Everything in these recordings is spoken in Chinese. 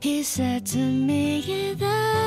He said to me that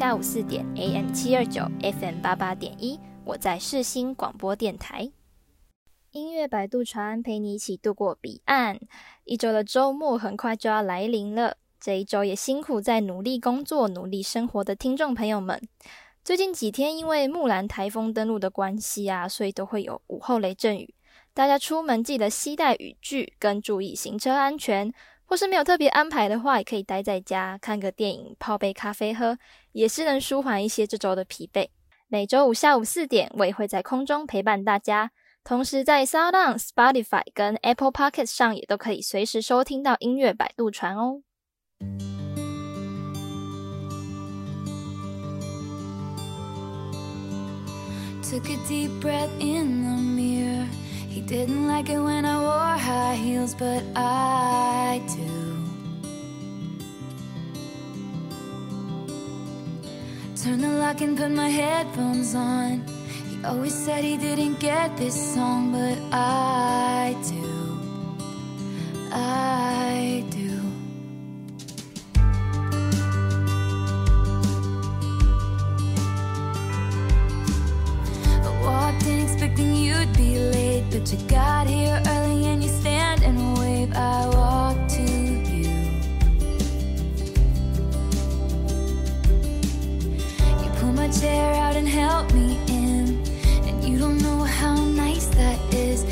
下午四点，AM 七二九，FM 八八点一，我在世新广播电台。音乐摆渡船陪你一起度过彼岸。一周的周末很快就要来临了，这一周也辛苦在努力工作、努力生活的听众朋友们。最近几天因为木兰台风登陆的关系啊，所以都会有午后雷阵雨。大家出门记得携带雨具，跟注意行车安全。或是没有特别安排的话，也可以待在家看个电影、泡杯咖啡喝，也是能舒缓一些这周的疲惫。每周五下午四点，我也会在空中陪伴大家。同时，在 SoundOn、Spotify 跟 Apple Podcast 上也都可以随时收听到音乐摆渡船哦。Took a deep breath in the mirror. He didn't like it when I wore high heels, but I do. Turn the lock and put my headphones on. He always said he didn't get this song, but I do. I do. In expecting you'd be late, but you got here early and you stand and wave. I walk to you. You pull my chair out and help me in, and you don't know how nice that is,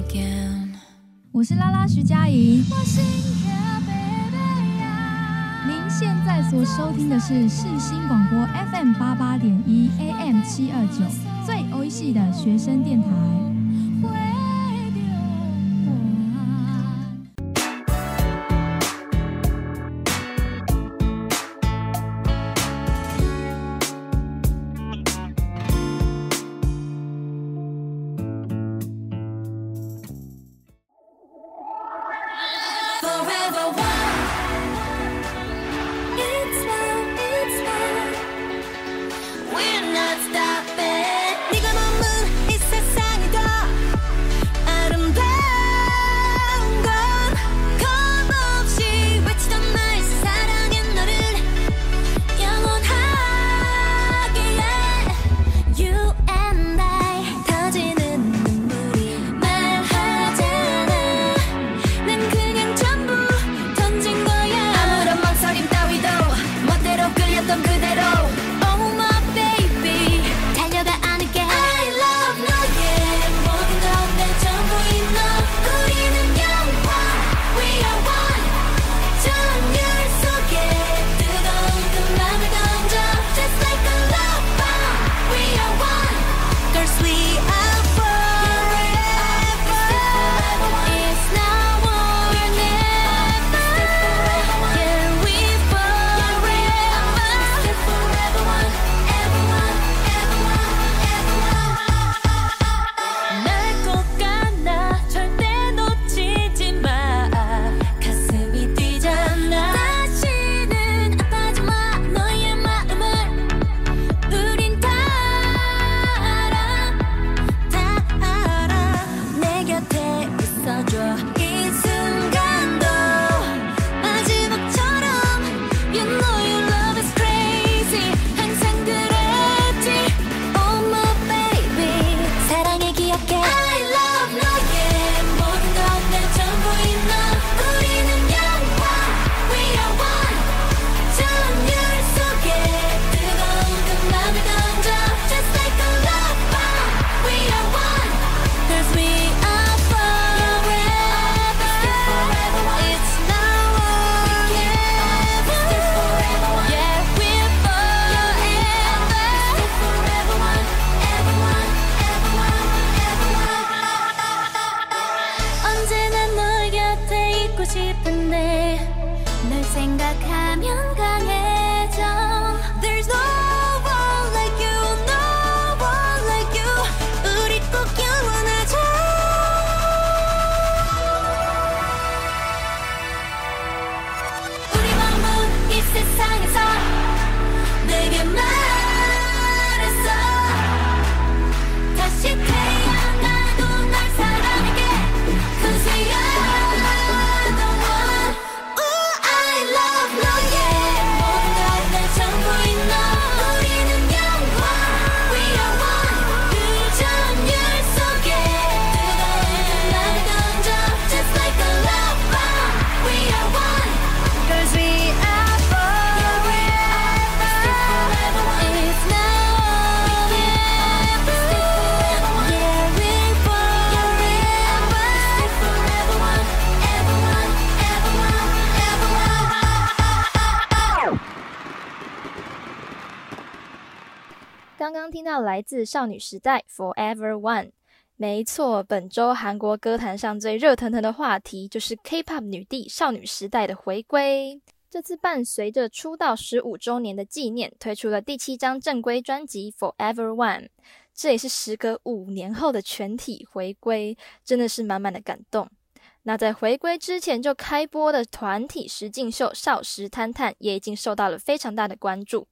again. 我是拉拉徐佳莹。您现在所收听的是世新广播 FM 八八点一 AM 七二九，最欧系的学生电台。刚刚听到来自少女时代 Forever One，没错，本周韩国歌坛上最热腾腾的话题就是 K-pop 女帝少女时代的回归。这次伴随着出道十五周年的纪念，推出了第七张正规专辑 Forever One，这也是时隔五年后的全体回归，真的是满满的感动。那在回归之前就开播的团体实境秀《少时探探》也已经受到了非常大的关注，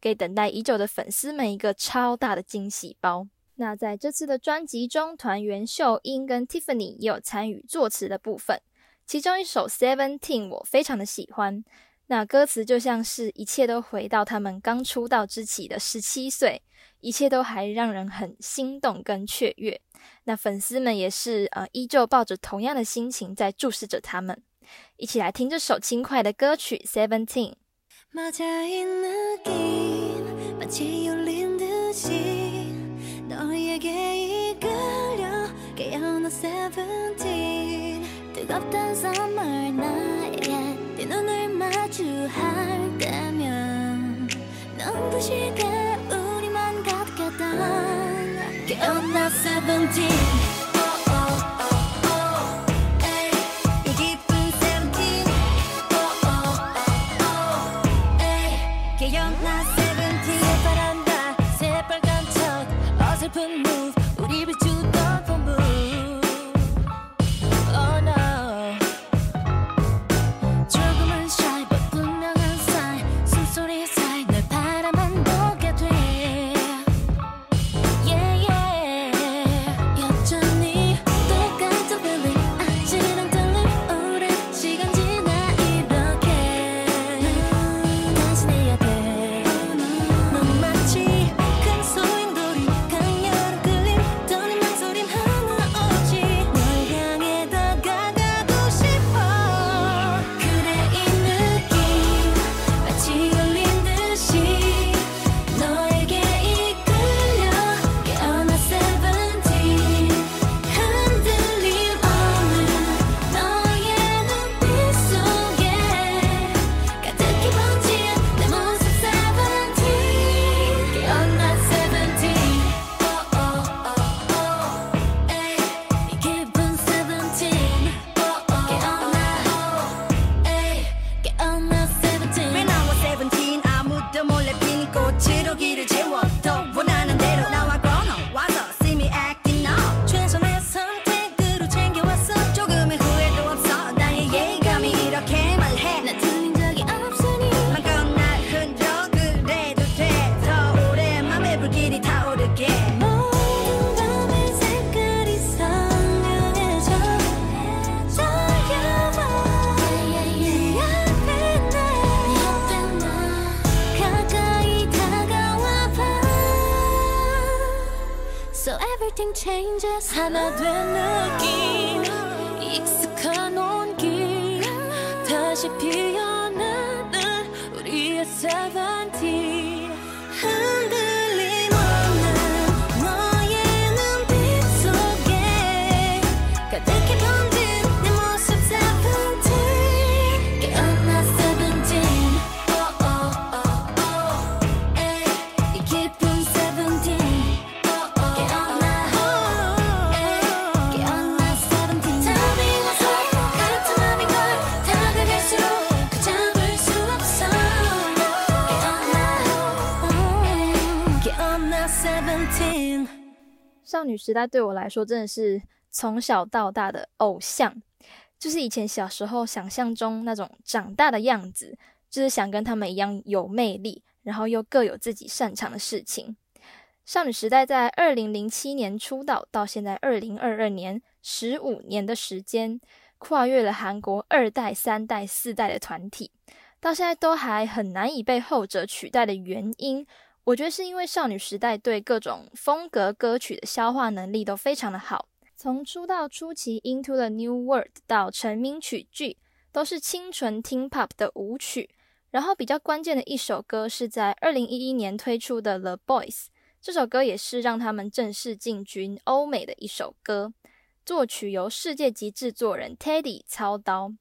给等待已久的粉丝们一个超大的惊喜包。那在这次的专辑中，团员秀英跟 Tiffany 也有参与作词的部分，其中一首《Seventeen》我非常的喜欢。那歌词就像是一切都回到他们刚出道之起的十七岁，一切都还让人很心动跟雀跃。那粉丝们也是呃，依旧抱着同样的心情在注视着他们，一起来听这首轻快的歌曲《Seventeen》。 맞아 이 느낌 마치 울린 듯이 너에게 이끌려 깨어난 세븐틴. 뜨겁던 선물 나에게 네 눈을 마주할 때면 눈부시게 우리만 가득했던 깨어난 세븐틴. 女时代对我来说真的是从小到大的偶像，就是以前小时候想象中那种长大的样子，就是想跟他们一样有魅力，然后又各有自己擅长的事情。少女时代在二零零七年出道，到现在二零二二年，十五年的时间，跨越了韩国二代、三代、四代的团体，到现在都还很难以被后者取代的原因。我觉得是因为少女时代对各种风格歌曲的消化能力都非常的好，从出道初期《Into the New World》到成名曲《剧》，都是清纯听 pop 的舞曲。然后比较关键的一首歌是在二零一一年推出的《The Boys》，这首歌也是让他们正式进军欧美的一首歌。作曲由世界级制作人 Teddy 操刀。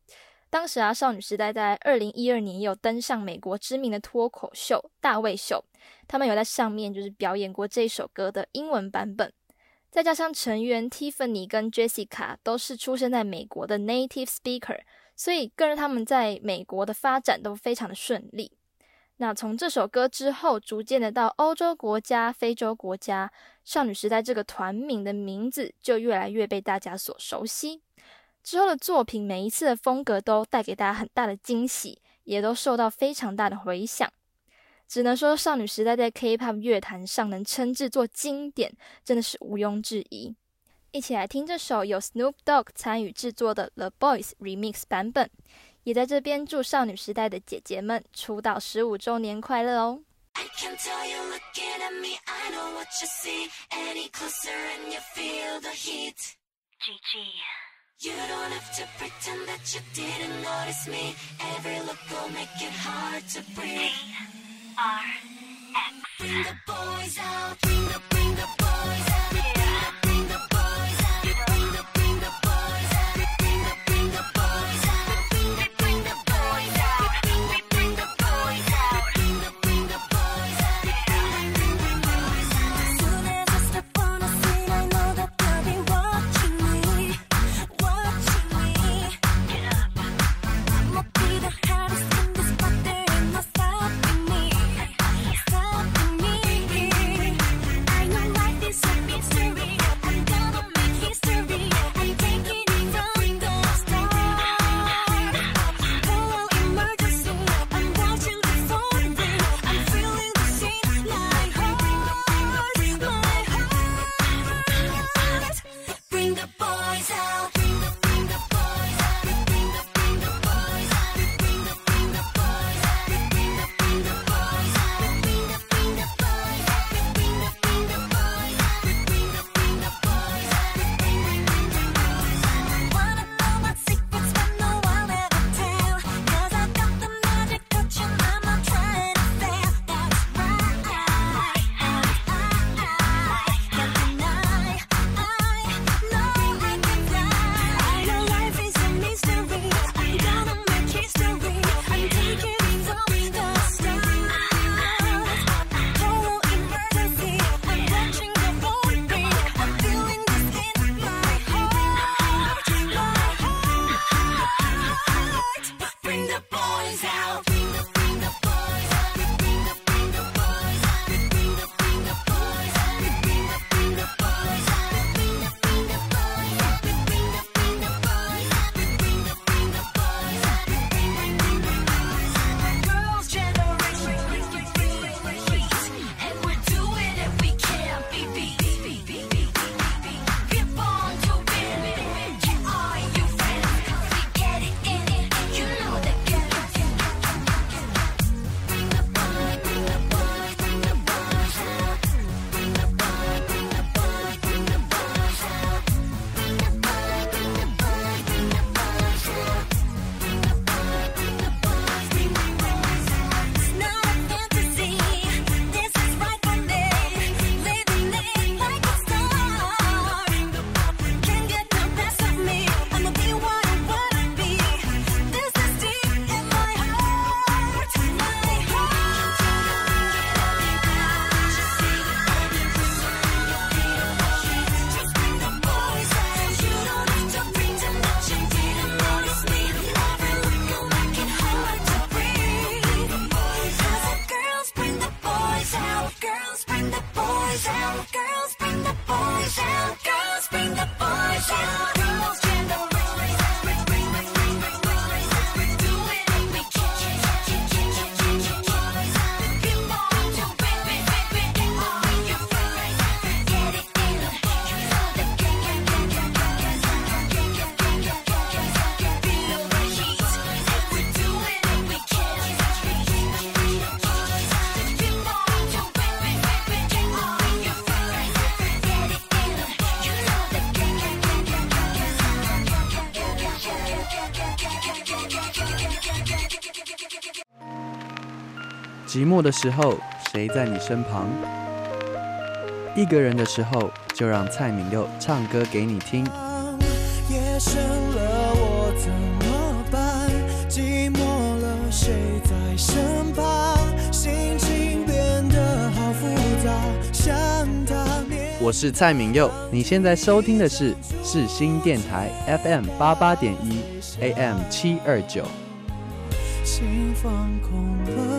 当时啊，少女时代在二零一二年也有登上美国知名的脱口秀《大卫秀》，他们有在上面就是表演过这首歌的英文版本。再加上成员 Tiffany 跟 Jessica 都是出生在美国的 native speaker，所以更让他们在美国的发展都非常的顺利。那从这首歌之后，逐渐的到欧洲国家、非洲国家，少女时代这个团名的名字就越来越被大家所熟悉。之后的作品，每一次的风格都带给大家很大的惊喜，也都受到非常大的回响。只能说，少女时代在 K-pop 乐坛上能称之作经典，真的是毋庸置疑。一起来听这首由 Snoop Dogg 参与制作的 The Boys Remix 版本，也在这边祝少女时代的姐姐们出道十五周年快乐哦！You don't have to pretend that you didn't notice me. Every look will make it hard to breathe. Bring the boys out, bring the 寂寞的时候，谁在你身旁？一个人的时候，就让蔡敏佑唱歌给你听。夜深了，我怎么办？谁在身旁，心情变得好复杂。想他面我是蔡敏佑，你现在收听的是世新电台 FM 八八点一 AM 七二九。心放空了，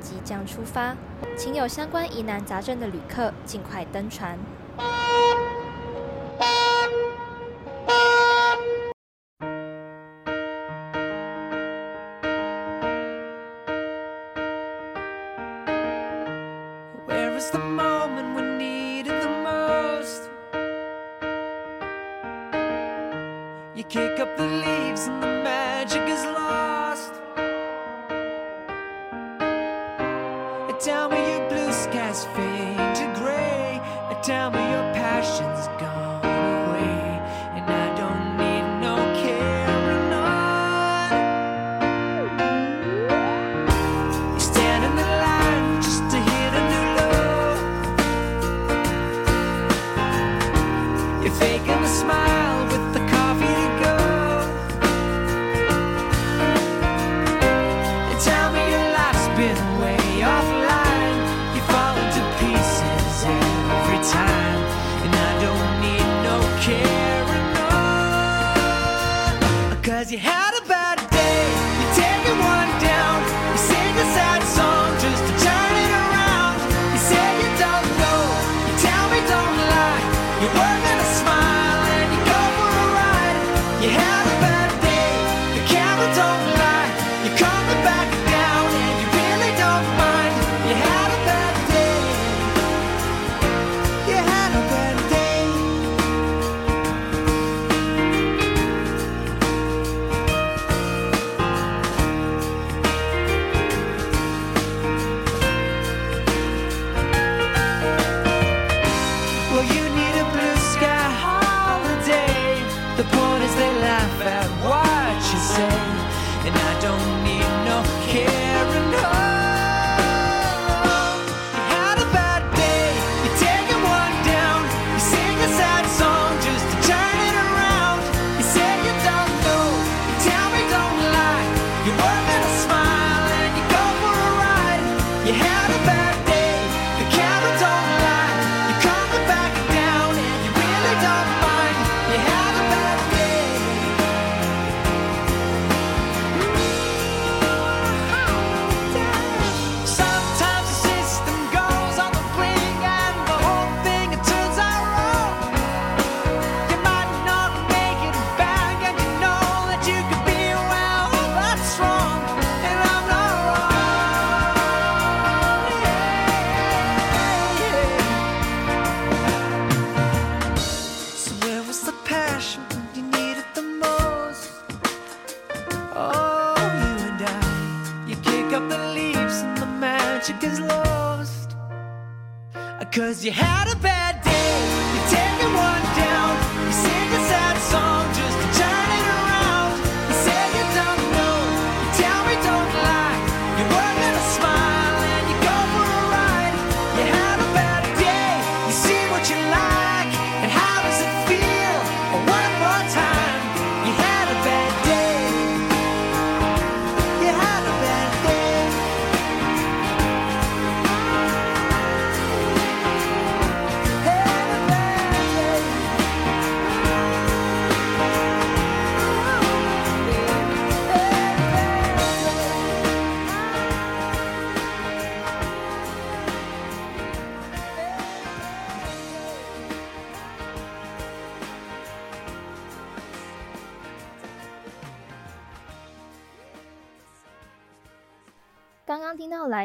即将出发，请有相关疑难杂症的旅客尽快登船。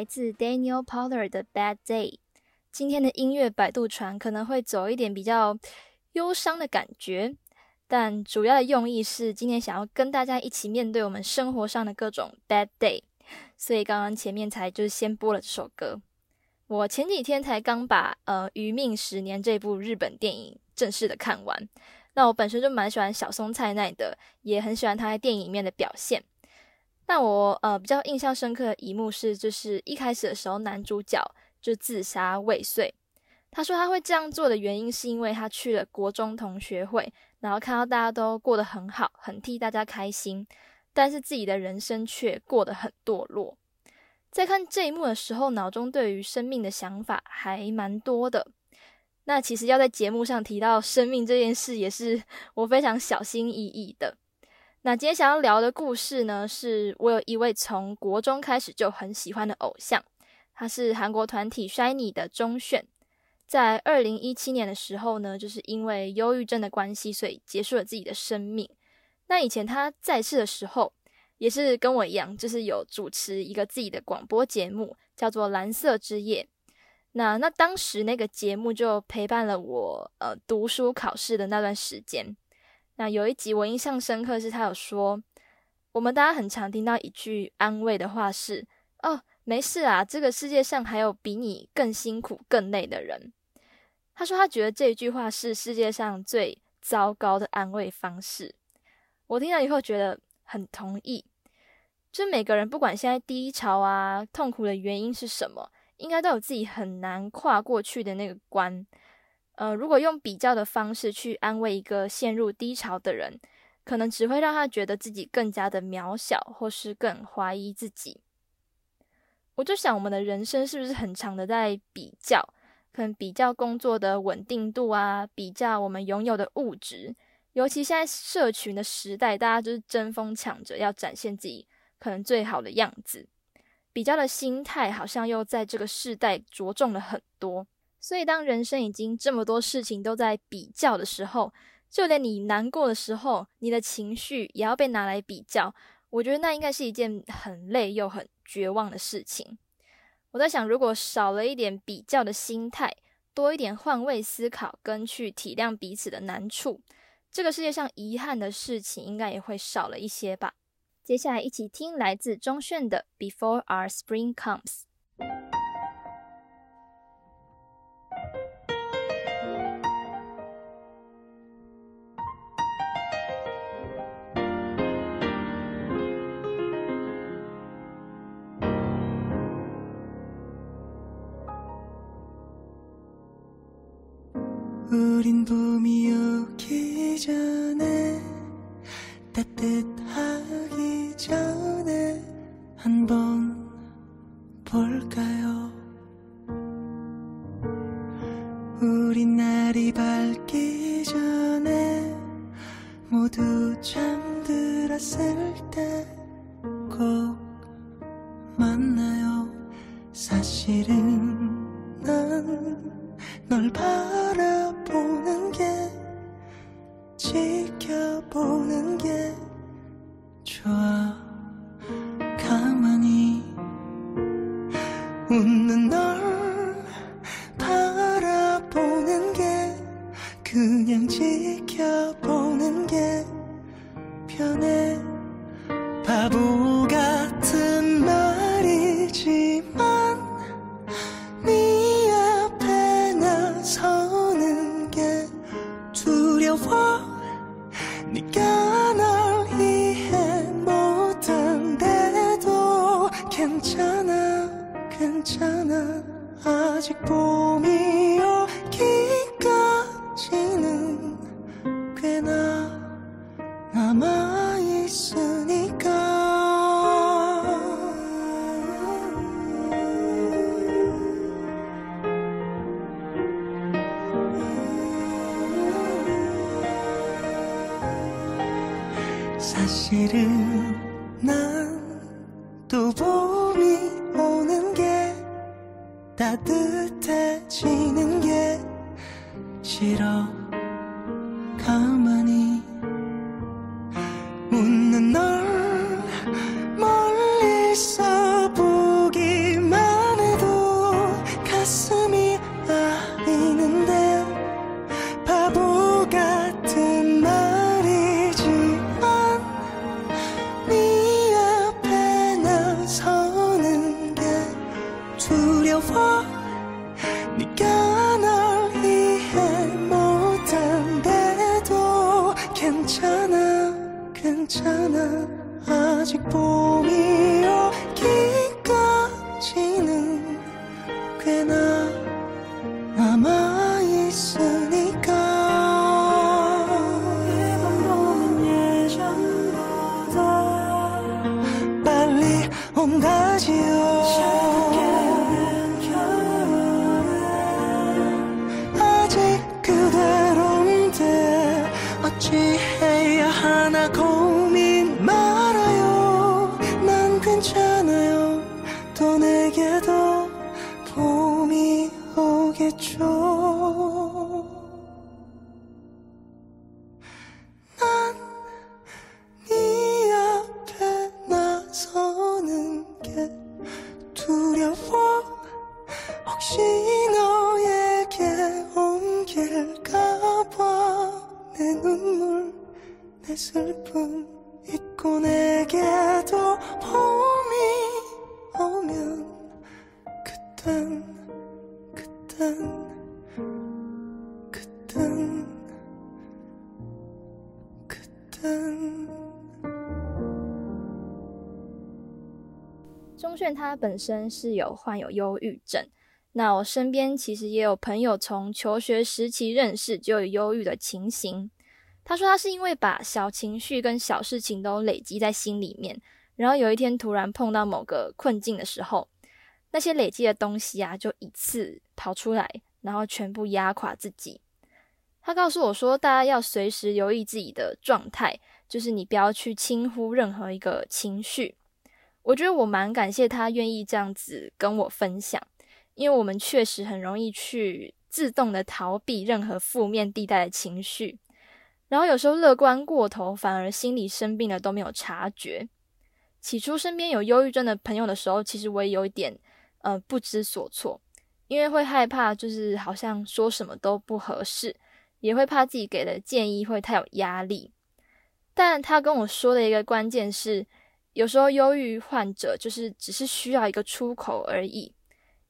自 Daniel Powter 的《Bad Day》，今天的音乐摆渡船可能会走一点比较忧伤的感觉，但主要的用意是今天想要跟大家一起面对我们生活上的各种 Bad Day，所以刚刚前面才就是先播了这首歌。我前几天才刚把呃《余命十年》这部日本电影正式的看完，那我本身就蛮喜欢小松菜奈的，也很喜欢他在电影里面的表现。那我呃比较印象深刻的一幕是，就是一开始的时候，男主角就自杀未遂。他说他会这样做的原因，是因为他去了国中同学会，然后看到大家都过得很好，很替大家开心，但是自己的人生却过得很堕落。在看这一幕的时候，脑中对于生命的想法还蛮多的。那其实要在节目上提到生命这件事，也是我非常小心翼翼的。那今天想要聊的故事呢，是我有一位从国中开始就很喜欢的偶像，他是韩国团体 SHINee 的钟鉉。在二零一七年的时候呢，就是因为忧郁症的关系，所以结束了自己的生命。那以前他在世的时候，也是跟我一样，就是有主持一个自己的广播节目，叫做《蓝色之夜》。那那当时那个节目就陪伴了我，呃，读书考试的那段时间。那有一集我印象深刻，是他有说，我们大家很常听到一句安慰的话是：“哦，没事啊，这个世界上还有比你更辛苦、更累的人。”他说他觉得这句话是世界上最糟糕的安慰方式。我听了以后觉得很同意，就每个人不管现在低潮啊、痛苦的原因是什么。应该都有自己很难跨过去的那个关，呃，如果用比较的方式去安慰一个陷入低潮的人，可能只会让他觉得自己更加的渺小，或是更怀疑自己。我就想，我们的人生是不是很常的在比较？可能比较工作的稳定度啊，比较我们拥有的物质，尤其现在社群的时代，大家就是争锋抢着要展现自己可能最好的样子。比较的心态好像又在这个世代着重了很多，所以当人生已经这么多事情都在比较的时候，就连你难过的时候，你的情绪也要被拿来比较。我觉得那应该是一件很累又很绝望的事情。我在想，如果少了一点比较的心态，多一点换位思考跟去体谅彼此的难处，这个世界上遗憾的事情应该也会少了一些吧。接下来一起听来自钟鉉的《Before Our Spring Comes》。 빈 봄이 오기 전에 따뜻하기 전에 한번 볼까요? 우리 날이 밝기 전에 모두 잠들었을 때 괜찮아 괜찮아. 아직 보 他本身是有患有忧郁症，那我身边其实也有朋友从求学时期认识就有忧郁的情形。他说他是因为把小情绪跟小事情都累积在心里面，然后有一天突然碰到某个困境的时候，那些累积的东西啊就一次跑出来，然后全部压垮自己。他告诉我说，大家要随时留意自己的状态，就是你不要去轻忽任何一个情绪。我觉得我蛮感谢他愿意这样子跟我分享，因为我们确实很容易去自动的逃避任何负面地带的情绪，然后有时候乐观过头，反而心里生病了都没有察觉。起初身边有忧郁症的朋友的时候，其实我也有一点呃不知所措，因为会害怕，就是好像说什么都不合适，也会怕自己给的建议会太有压力。但他跟我说的一个关键是，有时候忧郁患者就是只是需要一个出口而已，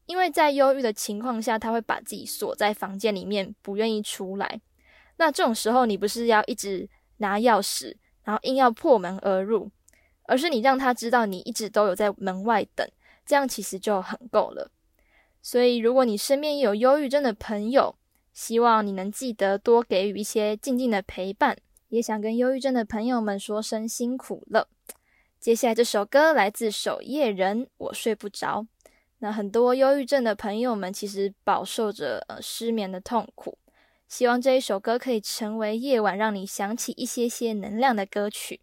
因为在忧郁的情况下，他会把自己锁在房间里面，不愿意出来。那这种时候，你不是要一直拿钥匙，然后硬要破门而入，而是你让他知道你一直都有在门外等，这样其实就很够了。所以，如果你身边有忧郁症的朋友，希望你能记得多给予一些静静的陪伴，也想跟忧郁症的朋友们说声辛苦了。接下来这首歌来自守夜人，我睡不着。那很多忧郁症的朋友们其实饱受着呃失眠的痛苦，希望这一首歌可以成为夜晚让你想起一些些能量的歌曲。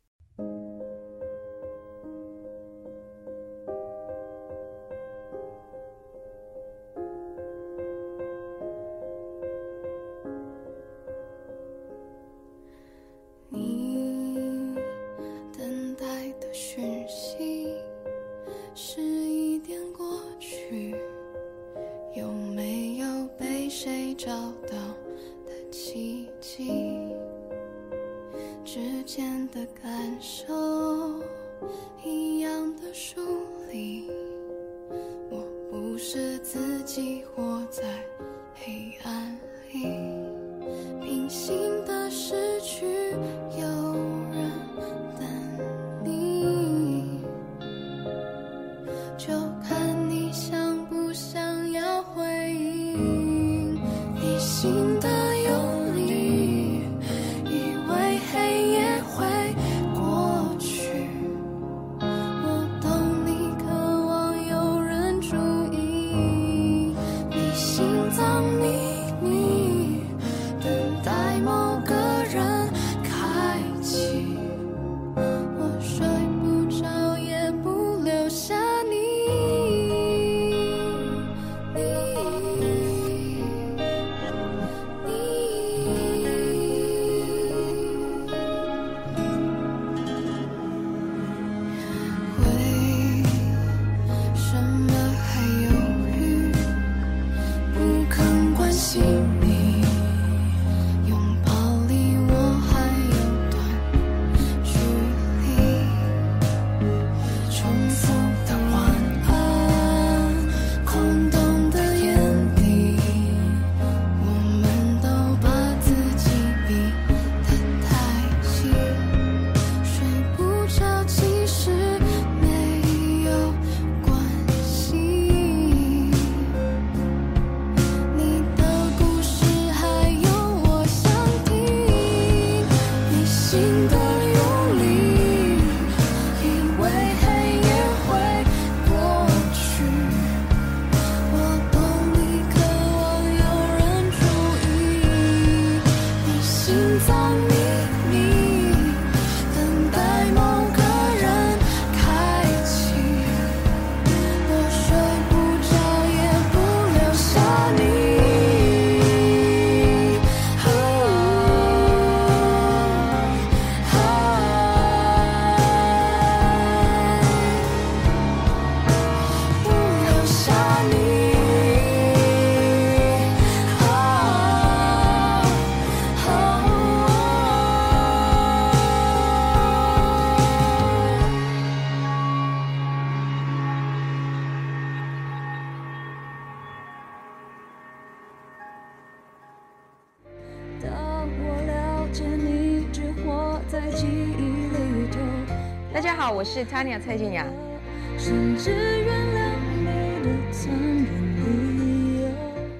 我是 Tanya 蔡健雅。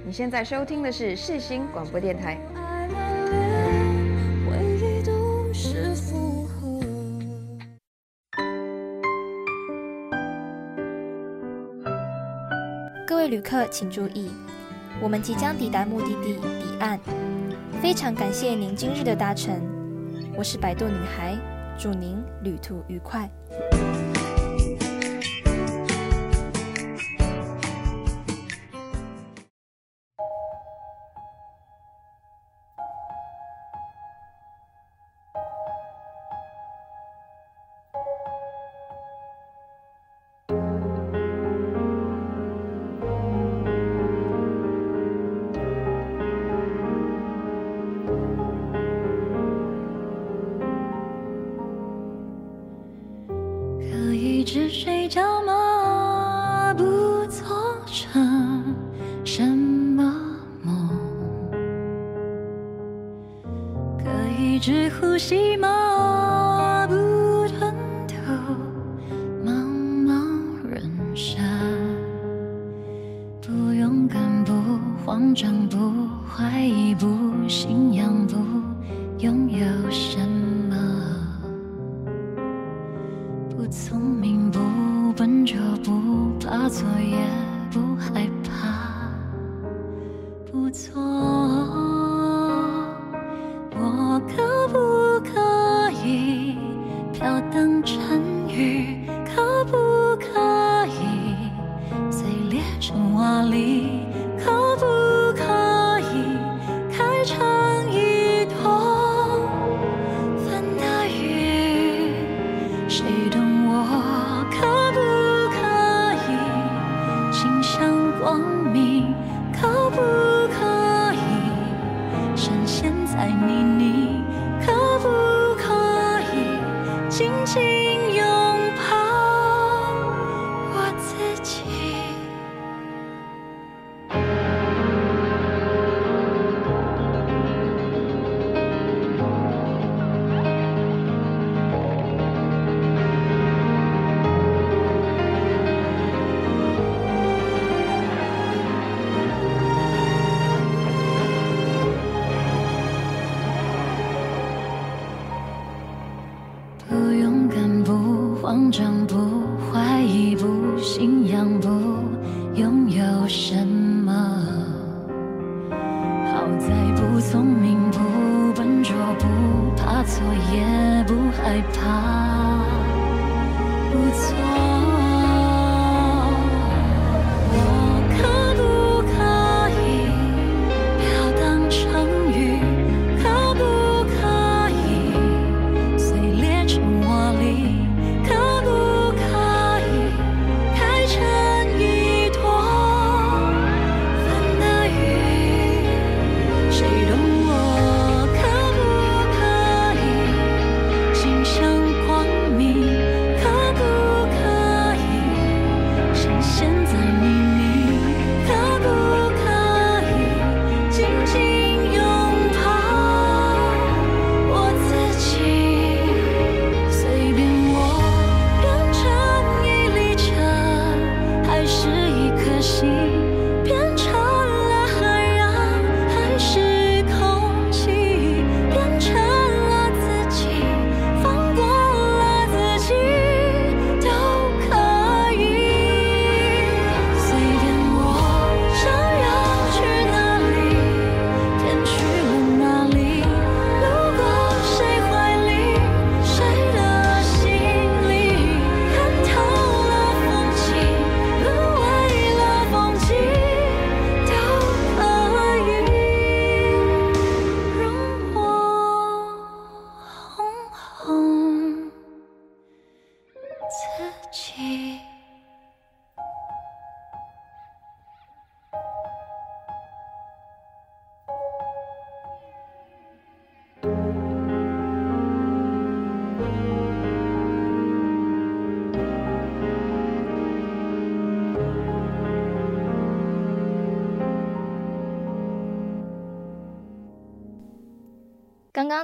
你现在收听的是世新广播电台。各位旅客请注意，我们即将抵达目的地彼岸。非常感谢您今日的搭乘，我是摆渡女孩，祝您旅途愉快。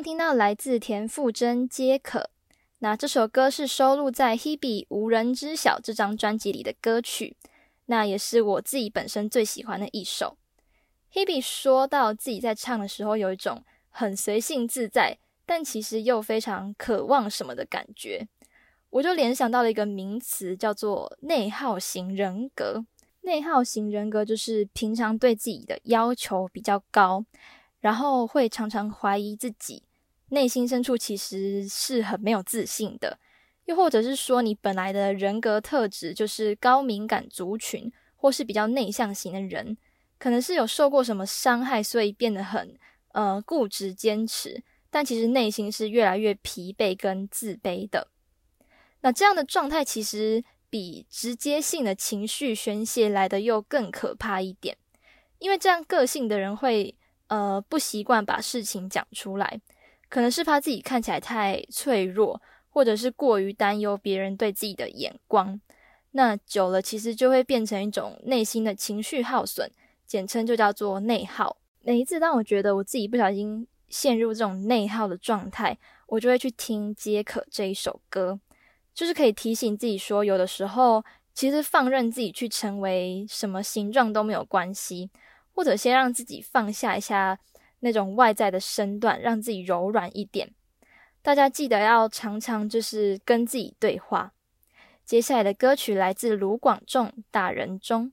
听到来自田馥甄《皆可》，那这首歌是收录在《Hebe 无人知晓》这张专辑里的歌曲，那也是我自己本身最喜欢的一首。Hebe 说到自己在唱的时候有一种很随性自在，但其实又非常渴望什么的感觉，我就联想到了一个名词，叫做内耗型人格。内耗型人格就是平常对自己的要求比较高，然后会常常怀疑自己。内心深处其实是很没有自信的，又或者是说你本来的人格特质就是高敏感族群，或是比较内向型的人，可能是有受过什么伤害，所以变得很呃固执坚持，但其实内心是越来越疲惫跟自卑的。那这样的状态其实比直接性的情绪宣泄来的又更可怕一点，因为这样个性的人会呃不习惯把事情讲出来。可能是怕自己看起来太脆弱，或者是过于担忧别人对自己的眼光。那久了，其实就会变成一种内心的情绪耗损，简称就叫做内耗。每一次当我觉得我自己不小心陷入这种内耗的状态，我就会去听《皆可》这一首歌，就是可以提醒自己说，有的时候其实放任自己去成为什么形状都没有关系，或者先让自己放下一下。那种外在的身段，让自己柔软一点。大家记得要常常就是跟自己对话。接下来的歌曲来自卢广仲，《大人中》。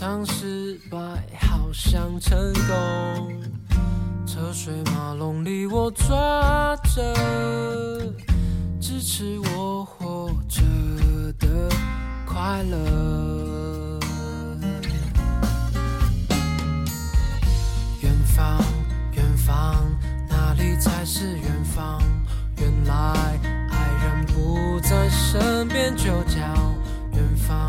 常失败，好想成功。车水马龙里，我抓着支持我活着的快乐。远方，远方，哪里才是远方？原来爱人。不在身边就叫，远方。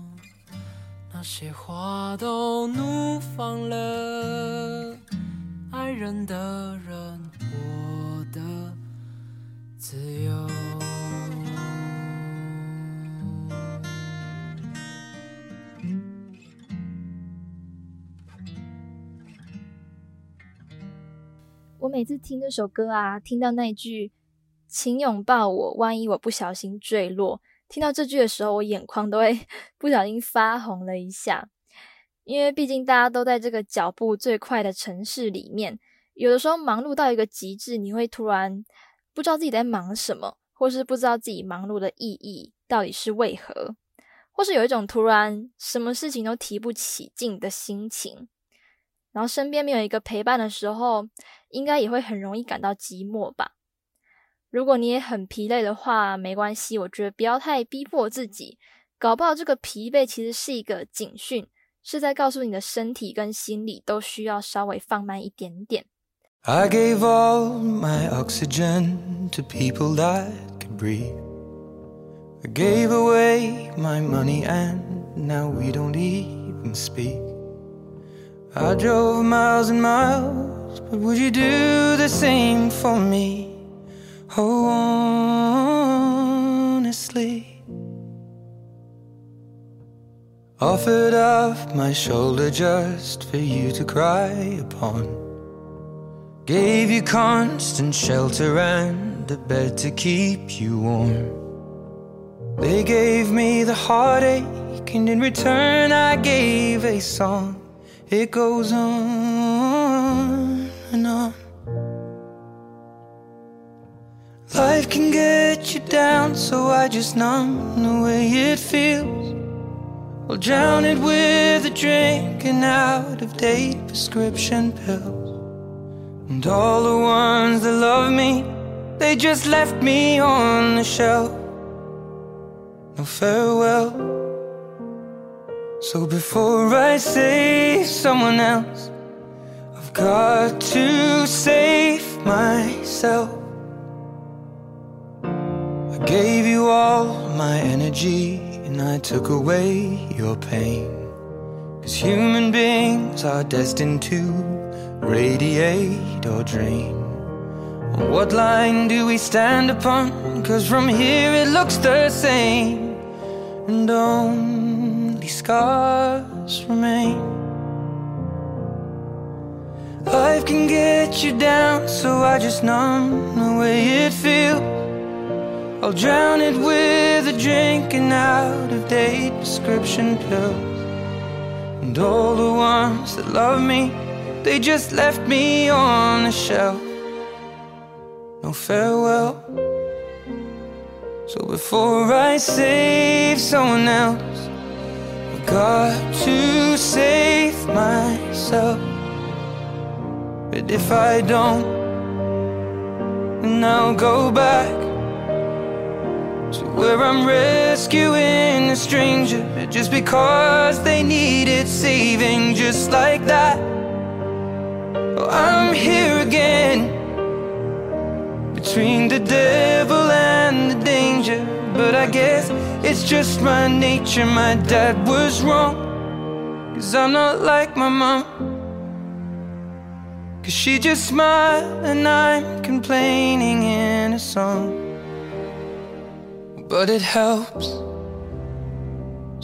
那些花都怒放了，爱人的人我的自由。我每次听这首歌啊，听到那句。请拥抱我，万一我不小心坠落。听到这句的时候，我眼眶都会 不小心发红了一下，因为毕竟大家都在这个脚步最快的城市里面，有的时候忙碌到一个极致，你会突然不知道自己在忙什么，或是不知道自己忙碌的意义到底是为何，或是有一种突然什么事情都提不起劲的心情，然后身边没有一个陪伴的时候，应该也会很容易感到寂寞吧。如果你也很疲累的话，没关系，我觉得不要太逼迫自己。搞不好这个疲惫其实是一个警讯，是在告诉你的身体跟心理都需要稍微放慢一点点。I gave all my oxygen to people that could breathe. I gave away my money and now we don't even speak. I drove miles and miles, but would you do the same for me? Oh, honestly, offered up my shoulder just for you to cry upon. Gave you constant shelter and a bed to keep you warm. They gave me the heartache, and in return, I gave a song. It goes on and on. Life can get you down, so I just numb the way it feels. I'll drown it with a drink and out of date prescription pills. And all the ones that love me, they just left me on the shelf. No farewell. So before I save someone else, I've got to save myself. Gave you all my energy and I took away your pain. Cause human beings are destined to radiate or drain. What line do we stand upon? Cause from here it looks the same. And only scars remain. Life can get you down, so I just numb the way it feels. I'll drown it with a drink and out of date prescription pills. And all the ones that love me, they just left me on the shelf. No farewell. So before I save someone else, I've got to save myself. But if I don't, then I'll go back to where I'm rescuing a stranger just because they needed saving, just like that. Oh, I'm here again between the devil and the danger. But I guess it's just my nature. My dad was wrong, cause I'm not like my mom. Cause she just smiled and I'm complaining in a song but it helps.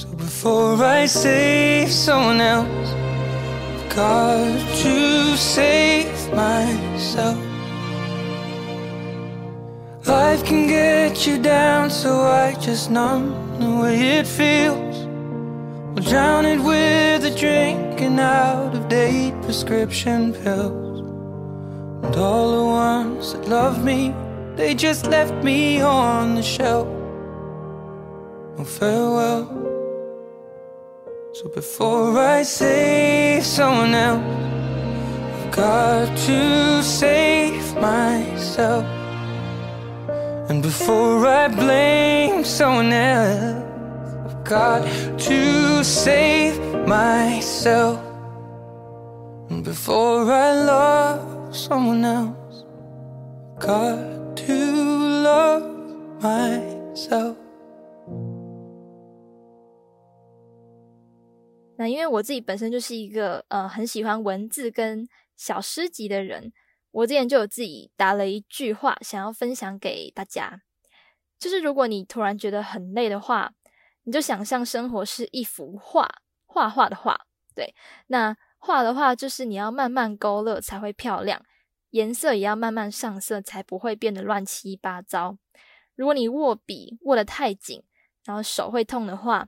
So before I save someone else, I've got to save myself. Life can get you down, so I just numb the way it feels. I'll drown it with a drink and out of date prescription pills. And all the ones that love me, they just left me on the shelf. No farewell. So before I save someone else, I've got to save myself. And before I blame someone else, I've got to save myself. And before I love someone else, I've got to love myself. 那因为我自己本身就是一个呃很喜欢文字跟小诗集的人，我之前就有自己答了一句话，想要分享给大家，就是如果你突然觉得很累的话，你就想象生活是一幅画，画画的画，对，那画的话就是你要慢慢勾勒才会漂亮，颜色也要慢慢上色才不会变得乱七八糟。如果你握笔握得太紧，然后手会痛的话，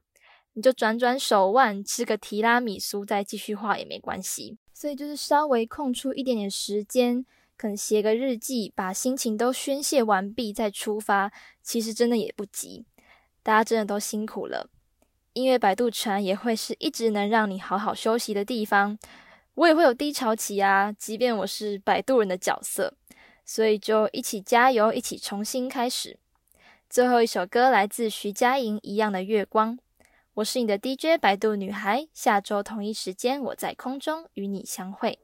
你就转转手腕，吃个提拉米苏，再继续画也没关系。所以就是稍微空出一点点时间，可能写个日记，把心情都宣泄完毕再出发，其实真的也不急。大家真的都辛苦了。音乐摆渡船也会是一直能让你好好休息的地方。我也会有低潮期啊，即便我是摆渡人的角色，所以就一起加油，一起重新开始。最后一首歌来自徐佳莹，《一样的月光》。我是你的 DJ 百度女孩，下周同一时间我在空中与你相会。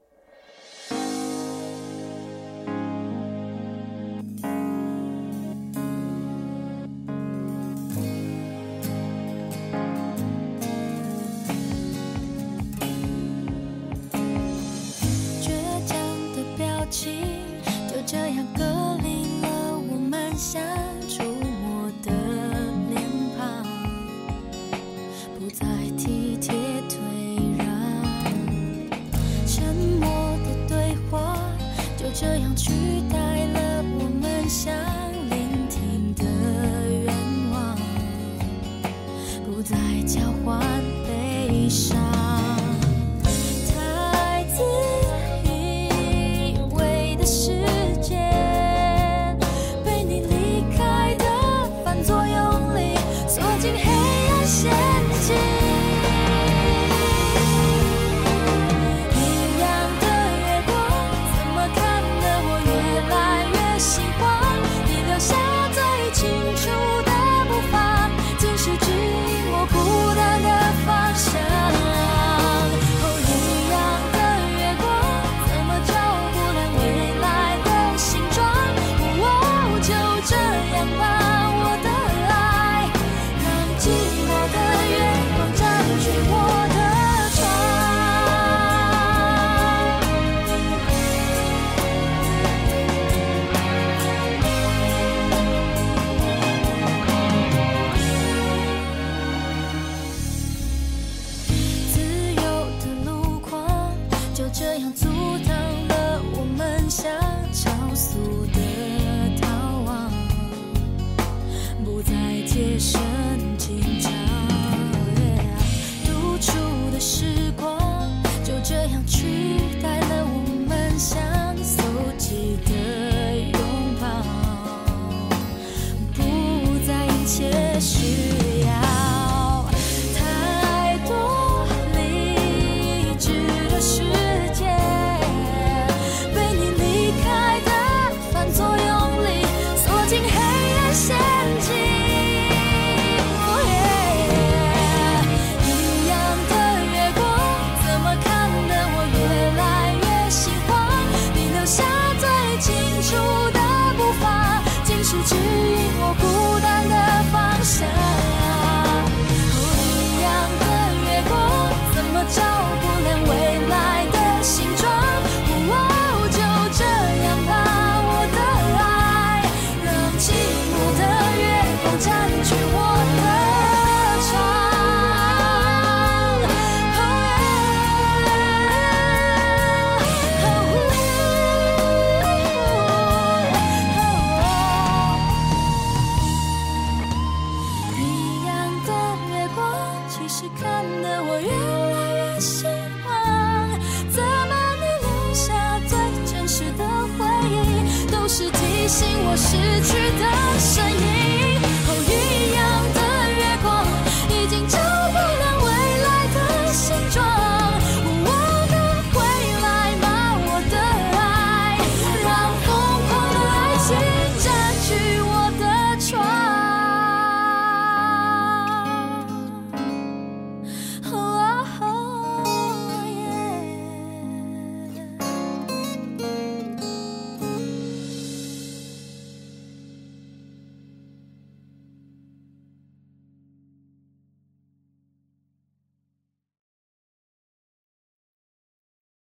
是提